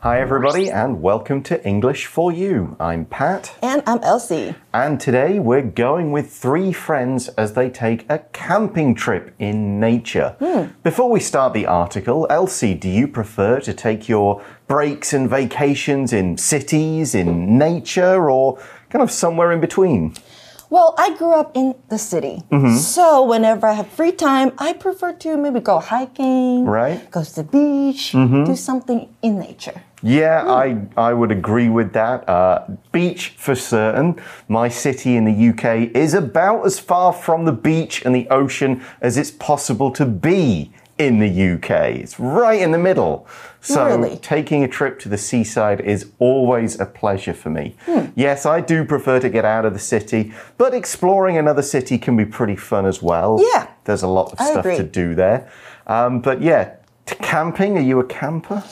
Hi, everybody, and welcome to English for You. I'm Pat. And I'm Elsie. And today we're going with three friends as they take a camping trip in nature. Hmm. Before we start the article, Elsie, do you prefer to take your breaks and vacations in cities, in nature, or kind of somewhere in between? Well, I grew up in the city. Mm-hmm. So whenever I have free time, I prefer to maybe go hiking, Right. go to the beach, mm-hmm. do something in nature. Yeah, hmm. I, I would agree with that. Uh, beach for certain. My city in the UK is about as far from the beach and the ocean as it's possible to be in the UK. It's right in the middle. So Really? taking a trip to the seaside is always a pleasure for me. Yes, I do prefer to get out of the city, but exploring another city can be pretty fun as well. Yeah. There's a lot of I stuff to do there. Um, but yeah, camping, are you a camper?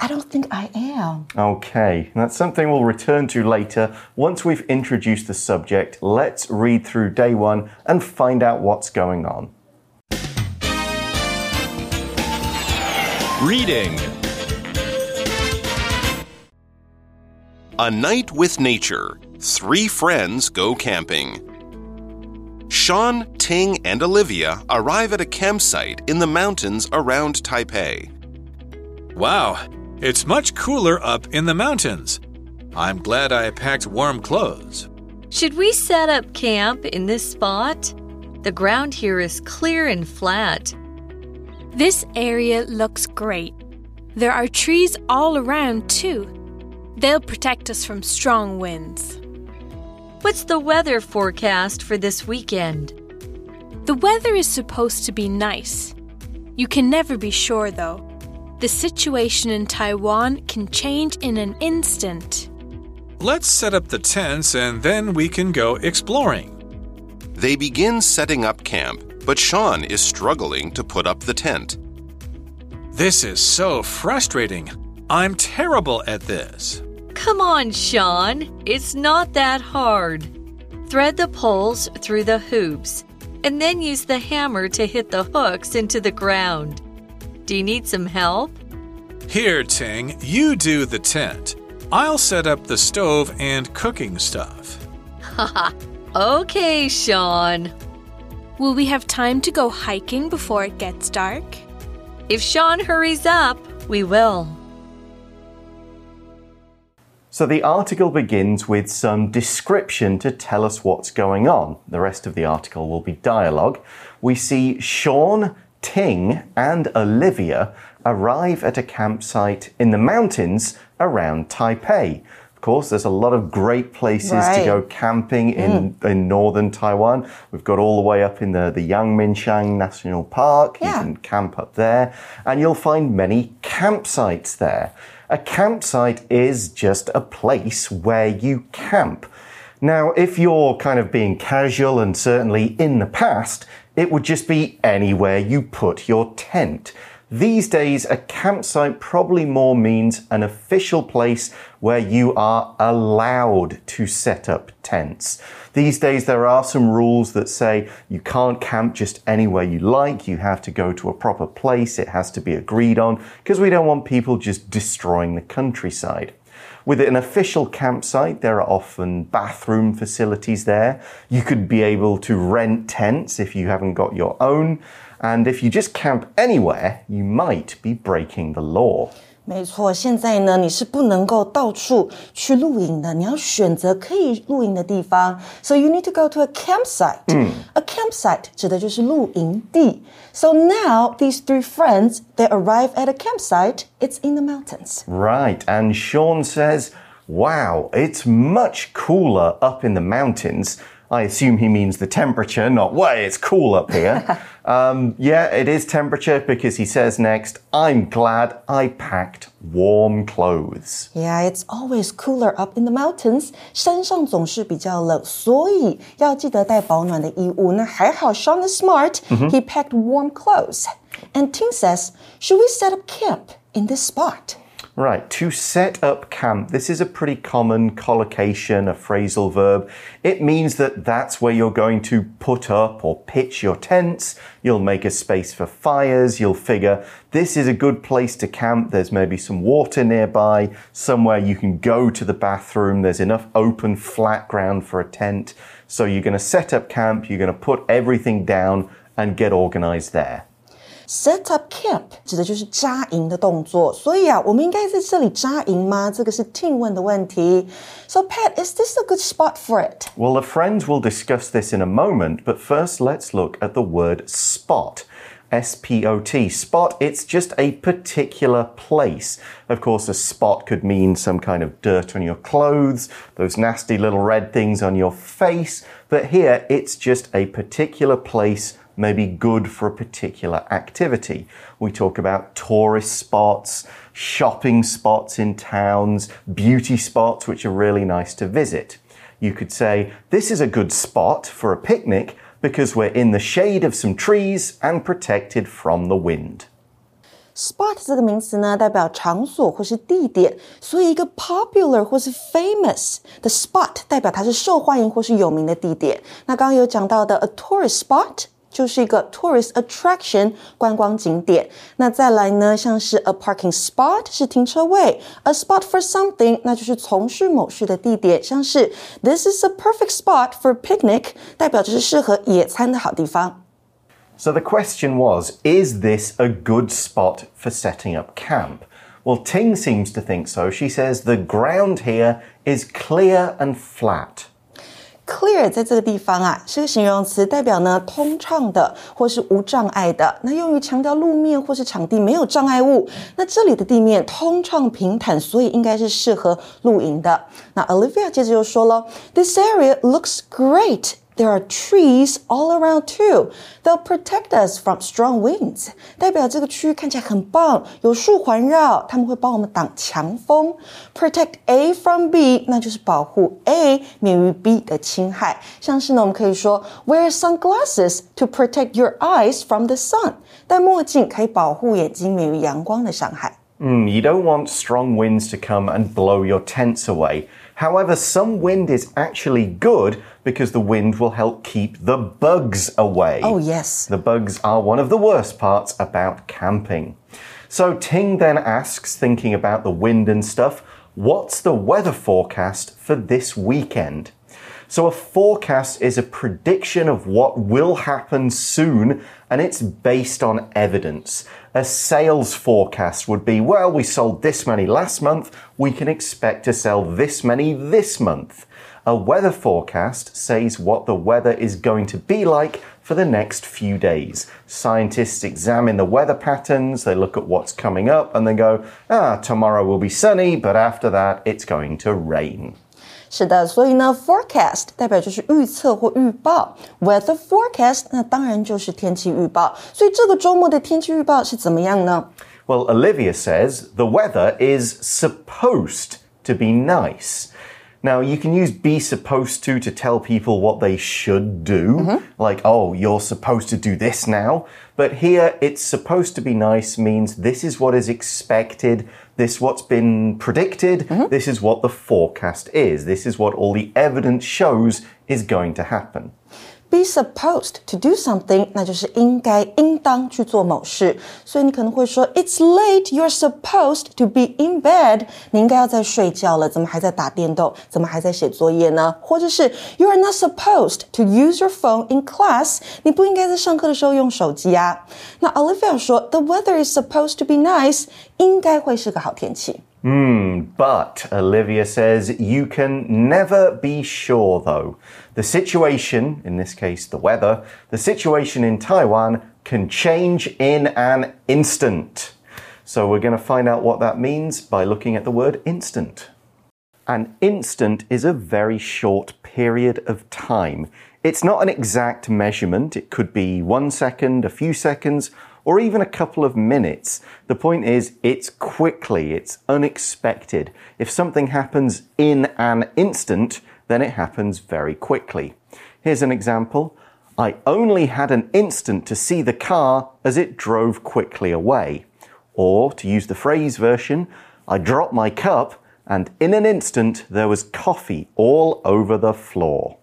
I don't think I am. Okay, that's something we'll return to later. Once we've introduced the subject, let's read through day one and find out what's going on. Reading A Night with Nature. Three friends go camping. Sean, Ting, and Olivia arrive at a campsite in the mountains around Taipei. Wow, it's much cooler up in the mountains. I'm glad I packed warm clothes. Should we set up camp in this spot? The ground here is clear and flat. This area looks great. There are trees all around, too. They'll protect us from strong winds. What's the weather forecast for this weekend? The weather is supposed to be nice. You can never be sure, though. The situation in Taiwan can change in an instant. Let's set up the tents and then we can go exploring. They begin setting up camp, but Sean is struggling to put up the tent. This is so frustrating. I'm terrible at this. Come on, Sean. It's not that hard. Thread the poles through the hoops and then use the hammer to hit the hooks into the ground. Do you need some help? Here, Ting, you do the tent. I'll set up the stove and cooking stuff. Okay, Sean. Will we have time to go hiking before it gets dark? If Sean hurries up, we will. So the article begins with some description to tell us what's going on. The rest of the article will be dialogue. We see Sean, Ting, and Olivia arrive at a campsite in the mountains around Taipei. Of course, there's a lot of great places to go camping in, hmm. in northern Taiwan. We've got all the way up in the, the Yangmingshan National Park. You can camp up there, and you'll find many campsites there. A campsite is just a place where you camp. Now, if you're kind of being casual and certainly in the past, it would just be anywhere you put your tent. These days, a campsite probably more means an official place where you are allowed to set up tents. These days, there are some rules that say you can't camp just anywhere you like. You have to go to a proper place. It has to be agreed on because we don't want people just destroying the countryside. With an official campsite, there are often bathroom facilities there. You could be able to rent tents if you haven't got your own. And if you just camp anywhere, you might be breaking the law. 没错，现在呢，你是不能够到处去露营的，你要选择可以露营的地方。So you need to go to a campsite. A campsite 指的就是露营地。So now these three friends they arrive at a campsite. It's in the mountains. Right. And Sean says, Wow, it's much cooler up in the mountains. I assume he means the temperature, not way, it's cool up here. um, yeah, it is temperature because he says next, I'm glad I packed warm clothes. Yeah, it's always cooler up in the mountains. 山上总是比较冷，所以要记得带保暖的衣物。那还好，Sean is smart. He packed warm clothes. And Ting says, "Should we set up camp in this spot?" Right, to set up camp, this is a pretty common collocation, a phrasal verb. It means that that's where you're going to put up or pitch your tents. You'll make a space for fires. You'll figure this is a good place to camp. There's maybe some water nearby, somewhere you can go to the bathroom. There's enough open, flat ground for a tent. So you're going to set up camp, you're going to put everything down and get organized there Set up camp 指的就是扎营的动作，所以啊，我们应该在这里扎营吗？这个是 Ting 问的问题。So Pat, is this a good spot for it? Well, the friends will discuss this in a moment, but first let's look at the word spot. S P O T. Spot, it's just a particular place. Of course, a spot could mean some kind of dirt on your clothes, those nasty little red things on your face, but here it's just a particular place may be good for a particular activity. We talk about tourist spots, shopping spots in towns, beauty spots, which are really nice to visit. You could say, This is a good spot for a picnic because we're in the shade of some trees and protected from the wind. Spot 这个名词呢，代表场所或是地点，所以一个 popular 或是 famous 的 spot 代表它是受欢迎或是有名的地点。那刚刚有讲到的 a tourist spot 就是一个 tourist attraction 观光景点。那再来呢，像是 a parking spot 是停车位，a spot for something 那就是从事某事的地点，像是 this is a perfect spot for picnic 代表着是适合野餐的好地方。So the question was, is this a good spot for setting up camp? Well, Ting seems to think so. She says the ground here is clear and flat. Clear 在这个地方啊，是个形容词，代表呢通畅的或是无障碍的。那用于强调路面或是场地没有障碍物。那这里的地面通畅平坦，所以应该是适合露营的。那 Olivia 接着又说了，This area looks great. There are trees all around too. They'll protect us from strong winds. 代表这个区域看起来很棒，有树环绕，他们会帮我们挡强风。Protect A from B，那就是保护 A 免于 B 的侵害。像是呢，我们可以说 Wear sunglasses to protect your eyes from the sun。戴墨镜可以保护眼睛免于阳光的伤害。Mm, you don't want strong winds to come and blow your tents away. However, some wind is actually good because the wind will help keep the bugs away. Oh, yes. The bugs are one of the worst parts about camping. So Ting then asks, thinking about the wind and stuff, what's the weather forecast for this weekend? So, a forecast is a prediction of what will happen soon, and it's based on evidence. A sales forecast would be well, we sold this many last month, we can expect to sell this many this month. A weather forecast says what the weather is going to be like for the next few days. Scientists examine the weather patterns, they look at what's coming up, and they go, ah, tomorrow will be sunny, but after that it's going to rain. 是的，所以呢，forecast 代表就是预测或预报，weather forecast 那当然就是天气预报。所以这个周末的天气预报是怎么样呢？Well, Olivia says the weather is supposed to be nice. Now, you can use be supposed to to tell people what they should do, mm -hmm. like, oh, you're supposed to do this now. But here, it's supposed to be nice means this is what is expected, this what's been predicted, mm -hmm. this is what the forecast is, this is what all the evidence shows is going to happen be supposed to do something，那就是应该、应当去做某事。所以你可能会说，It's late. You're supposed to be in bed. 你应该要在睡觉了，怎么还在打电动？怎么还在写作业呢？或者是 You are not supposed to use your phone in class. 你不应该在上课的时候用手机啊。那 Olivia 说，The weather is supposed to be nice. 应该会是个好天气。 Hmm, but Olivia says you can never be sure though. The situation, in this case the weather, the situation in Taiwan can change in an instant. So we're going to find out what that means by looking at the word instant. An instant is a very short period of time. It's not an exact measurement. It could be one second, a few seconds, or even a couple of minutes. The point is, it's quickly, it's unexpected. If something happens in an instant, then it happens very quickly. Here's an example. I only had an instant to see the car as it drove quickly away. Or, to use the phrase version, I dropped my cup, and in an instant there was coffee all over the floor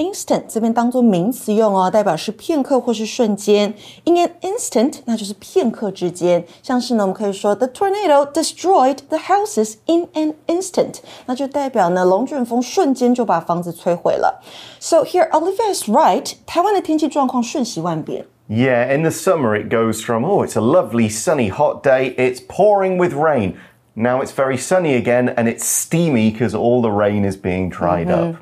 Instant 这边当做名词用哦，代表是片刻或是瞬间。In an instant，那就是片刻之间。像是呢，我们可以说 The tornado destroyed the houses in an instant，那就代表呢，龙卷风瞬间就把房子摧毁了。So here Olivia is right，台湾的天气状况瞬息万变。Yeah, in the summer it goes from, oh, it's a lovely sunny hot day, it's pouring with rain. Now it's very sunny again and it's steamy because all the rain is being dried up.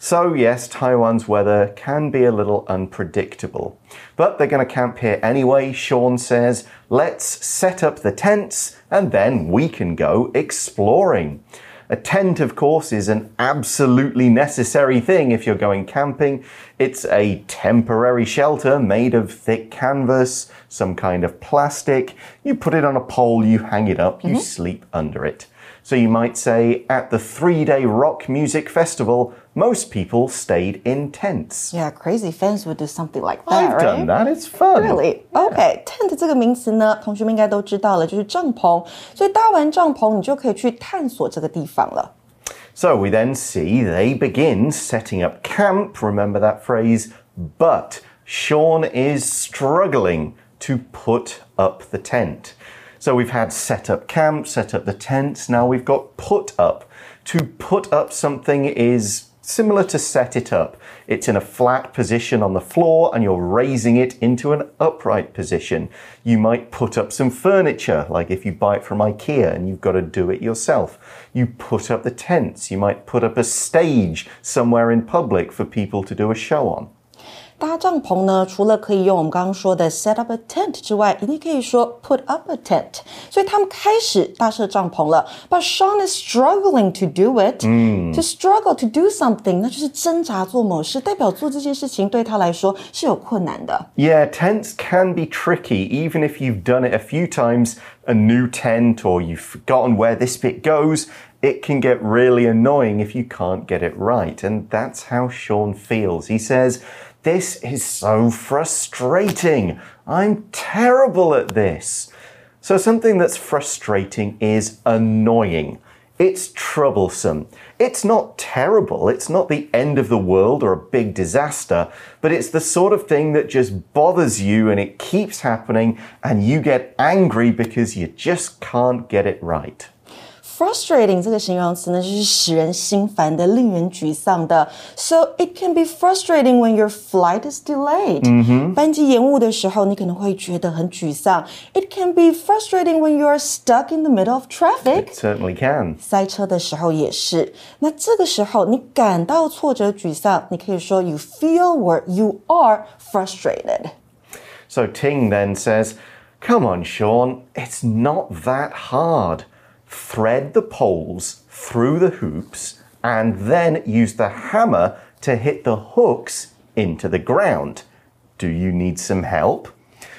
So, yes, Taiwan's weather can be a little unpredictable. But they're going to camp here anyway, Sean says. Let's set up the tents and then we can go exploring. A tent, of course, is an absolutely necessary thing if you're going camping. It's a temporary shelter made of thick canvas, some kind of plastic. You put it on a pole, you hang it up, you mm-hmm. sleep under it. So you might say at the three day rock music festival, most people stayed in tents. Yeah, crazy fans would do something like that, I've right? done that, it's fun. Really? Okay, tent 这个名词呢，同学们应该都知道了，就是帐篷。所以搭完帐篷，你就可以去探索这个地方了。 So we then see they begin setting up camp. Remember that phrase? But Sean is struggling to put up the tent. So we've had set up camp, set up the tents. Now we've got put up. To put up something is similar to set it up. It's in a flat position on the floor and you're raising it into an upright position. You might put up some furniture, like if you buy it from IKEA and you've got to do it yourself. You put up the tents. You might put up a stage somewhere in public for people to do a show on. 搭帐篷呢，除了可以用我们刚刚说的 set up a tent 之外，你可以说 put up a tent。所以他们开始搭设帐篷了。But Sean is struggling to do it. To struggle to do something，那就是挣扎做某事，代表做这件事情对他来说是有困难的。 Yeah, tents can be tricky, even if you've done it a few times, a new tent, or you've forgotten where this bit goes. It can get really annoying if you can't get it right. And that's how Sean feels. He says, this is so frustrating. I'm terrible at this. So, something that's frustrating is annoying. It's troublesome. It's not terrible. It's not the end of the world or a big disaster, but it's the sort of thing that just bothers you and it keeps happening and you get angry because you just can't get it right Frustrating 这个形容词呢，就是使人心烦的、令人沮丧的。So it can be frustrating when your flight is delayed。班机延误的时候，你可能会觉得很沮丧。It can be frustrating when you are stuck in the middle of traffic。 Certainly can. 塞车的时候也是。那这个时候你感到挫折、沮丧，你可以说 you feel or you are frustrated。 So Ting then says, Come on, Sean, it's not that hard. Thread the poles through the hoops and then use the hammer to hit the hooks into the ground. Do you need some help?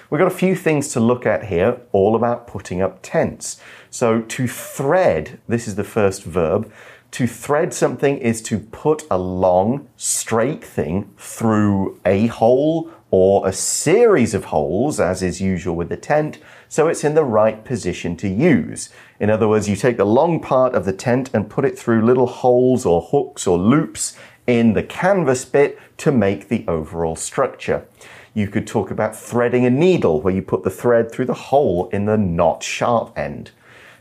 We've got a few things to look at here, all about putting up tents. So, to thread, this is the first verb. To thread something is to put a long, straight thing through a hole or a series of holes, as is usual with the tent, so it's in the right position to use. In other words, you take the long part of the tent and put it through little holes or hooks or loops in the canvas bit to make the overall structure. You could talk about threading a needle, where you put the thread through the hole in the not sharp end.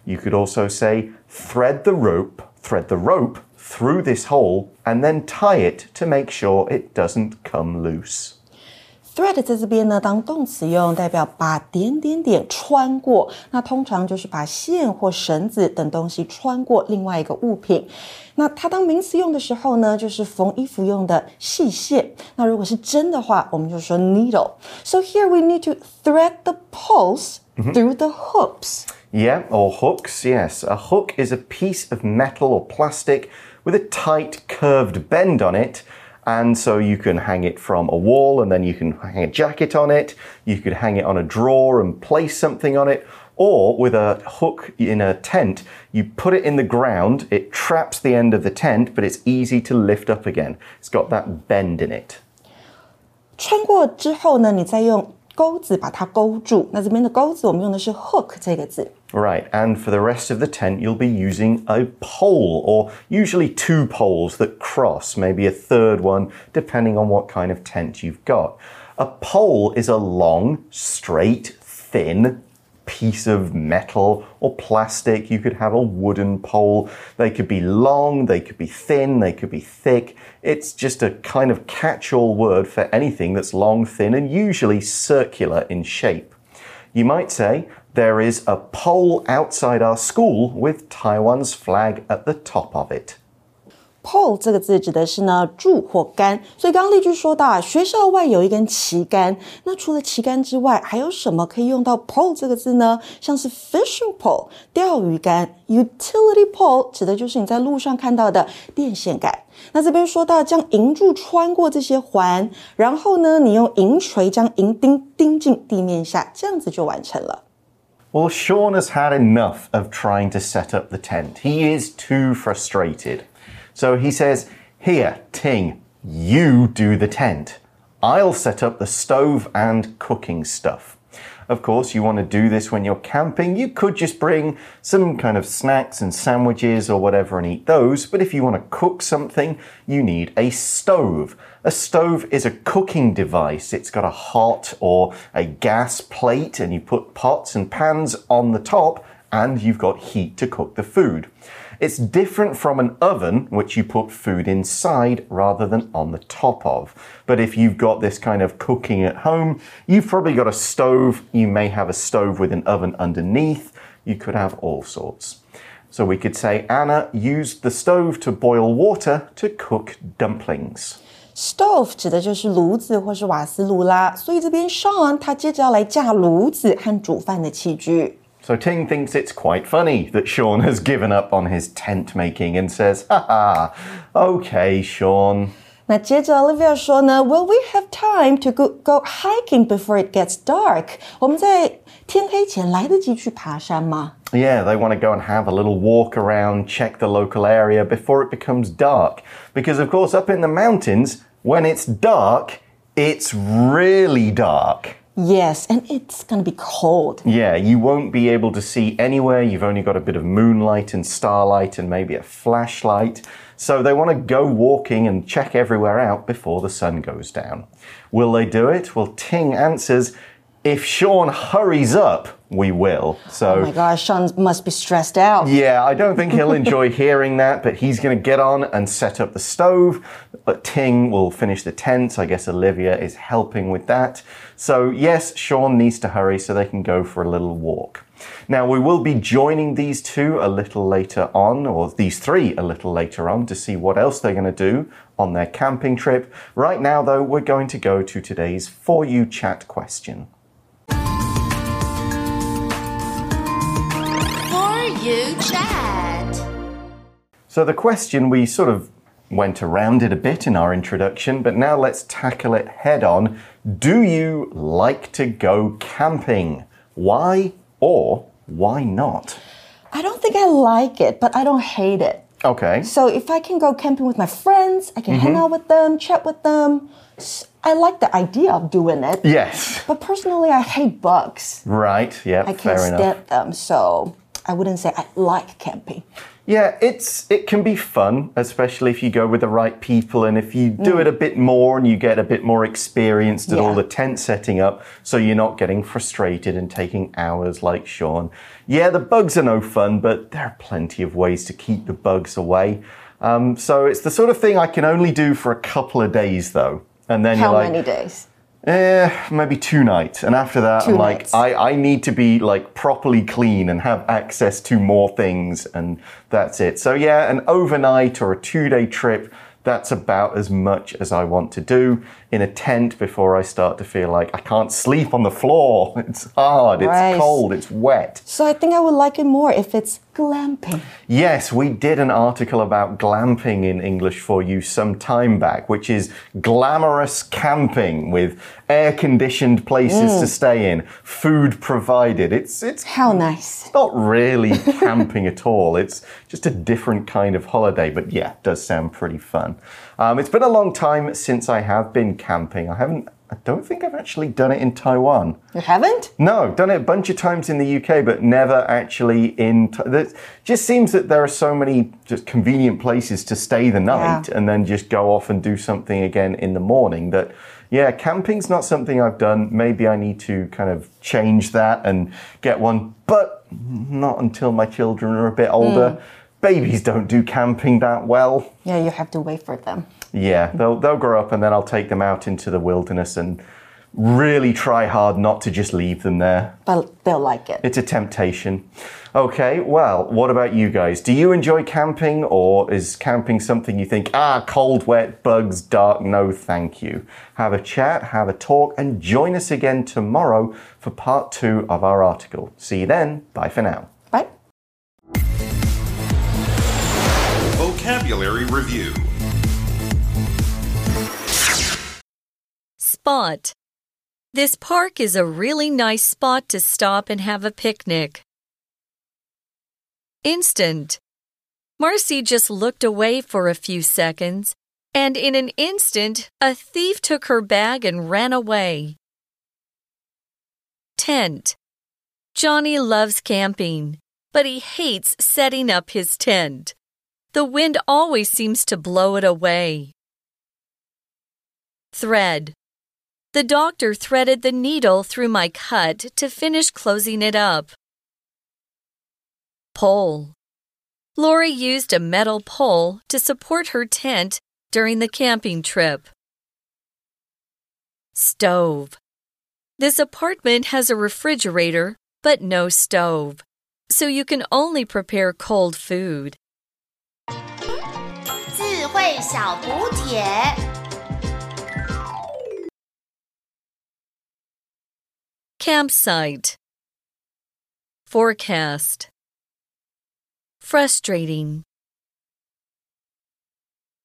You could also say, thread the rope, thread the rope through this hole, and then tie it to make sure it doesn't come loose Thread 在这边呢，当动词用，代表把点点点穿过。那通常就是把线或绳子等东西穿过另外一个物品。那它当名词用的时候呢，就是缝衣服用的细线。那如果是针的话，我们就说 needle。So here we need to thread the poles through the hoops. Yeah, or hooks, yes. A hook is a piece of metal or plastic with a tight curved bend on it. And so you can hang it from a wall and then you can hang a jacket on it. You could hang it on a drawer and place something on it. Or with a hook in a tent, you put it in the ground, it traps the end of the tent, but it's easy to lift up again. It's got that bend in it. 穿过之后呢，你再用 钩子把它勾住。那这边的钩子我们用的是 hook 这个字。 Right, and for the rest of the tent, you'll be using a pole, or usually two poles that cross, maybe a third one, depending on what kind of tent you've got. A pole is a long, straight, thin piece of metal or plastic. You could have a wooden pole. They could be long, they could be thin, they could be thick. It's just a kind of catch all word for anything that's long, thin, and usually circular in shape. You might say, there is a pole outside our school with Taiwan's flag at the top of it pole 这个字指的是呢柱或杆，所以刚刚例句说到啊，学校外有一根旗杆。那除了旗杆之外，还有什么可以用到 pole 这个字呢？像是 fishing pole 钓鱼竿，utility pole 指的就是你在路上看到的电线杆。那这边说到将营柱穿过这些环，然后呢，你用营锤将营钉钉进地面下，这样子就完成了。Well, Sean has had enough of trying to set up the tent. He is too frustrated. So he says, Here, Ting, you do the tent. I'll set up the stove and cooking stuff. Of course, you want to do this when you're camping. You could just bring some kind of snacks and sandwiches or whatever and eat those. But if you want to cook something, you need a stove. A stove is a cooking device. It's got a hot or a gas plate, and you put pots and pans on the top, and you've got heat to cook the food. It's different from an oven, which you put food inside rather than on the top of. But if you've got this kind of cooking at home, you've probably got a stove. You may have a stove with an oven underneath. You could have all sorts. So we could say Anna used the stove to boil water to cook dumplings. Stove 指的就是炉子或是瓦斯炉啦，所以这边 Sean 他接着要来架炉子和煮饭的器具。 So Ting thinks it's quite funny that Sean has given up on his tent making and says, haha, okay, Sean. 那接着 Olivia 说呢，Will we have time to go go hiking before it gets dark？我们在天黑前来得及去爬山吗？ Yeah, they want to go and have a little walk around, check the local area before it becomes dark. Because, of course, up in the mountains, when it's dark, it's really dark. Yes, and it's gonna be cold. Yeah, you won't be able to see anywhere. You've only got a bit of moonlight and starlight and maybe a flashlight. So they want to go walking and check everywhere out before the sun goes down. Will they do it? Well, Ting answers, if Sean hurries up, we will. So. Oh my gosh, Sean must be stressed out. Yeah, I don't think he'll enjoy hearing that, but he's going to get on and set up the stove. But Ting will finish the tent. I guess Olivia is helping with that. So, yes, Sean needs to hurry so they can go for a little walk. Now, we will be joining these two a little later on, or these three a little later on, to see what else they're going to do on their camping trip. Right now, though, we're going to go to today's For You Chat question. For you chat. So, the question we sort of went around it a bit in our introduction, but now let's tackle it head on. Do you like to go camping? Why or why not? I don't think I like it, but I don't hate it. Okay. So if I can go camping with my friends, I can hang Mm-hmm. out with them, chat with them. I like the idea of doing it. Yes. But personally, I hate bugs. Right. Yeah. I can't enough. stand them, so I wouldn't say I like camping. Yeah, it's it can be fun, especially if you go with the right people and if you do it a bit more and you get a bit more experienced at all the tent setting up, so you're not getting frustrated and taking hours like Sean. Yeah, the bugs are no fun, but there are plenty of ways to keep the bugs away. Um, so it's the sort of thing I can only do for a couple of days, though, and then How you're like, many days? Eh, maybe two nights. And after that, Two I'm like. I, I need to be like properly clean and have access to more things. And that's it. So, yeah, an overnight or a two day trip, that's about as much as I want to do in a tent before I start to feel like I can't sleep on the floor. It's hard, it's cold, it's wet. So I think I would like it more if it's glamping. Yes, we did an article about glamping in English for you some time back, which is glamorous camping with air conditioned places to stay in, food provided. It's it's How nice. not really camping at all. It's just a different kind of holiday, but yeah, it does sound pretty fun. Um, it's been a long time since I have been camping. I haven't I don't think I've actually done it in Taiwan. You haven't? No, done it a bunch of times in the UK, but never actually in. It just seems that there are so many just convenient places to stay the night Yeah. and then just go off and do something again in the morning. That, yeah, camping's not something I've done. Maybe I need to kind of change that and get one, but not until my children are a bit older. Hmm. Babies don't do camping that well. Yeah, you have to wait for them. Yeah, they'll they'll grow up and then I'll take them out into the wilderness and really try hard not to just leave them there. But they'll like it. It's a temptation. Okay, well, what about you guys? Do you enjoy camping or is camping something you think, ah, cold, wet, bugs, dark, no thank you? Have a chat, have a talk, and join us again tomorrow for part two of our article. See you then. Bye for now. Bye. Vocabulary Review Spot. This park is a really nice spot to stop and have a picnic. Instant. Marcy just looked away for a few seconds, and in an instant, a thief took her bag and ran away. Tent. Johnny loves camping, but he hates setting up his tent. The wind always seems to blow it away. Thread. The doctor threaded the needle through my cut to finish closing it up. Pole. Lori used a metal pole to support her tent during the camping trip. Stove. This apartment has a refrigerator, but no stove, so you can only prepare cold food. 智慧小补帖。 Campsite. Forecast. Frustrating.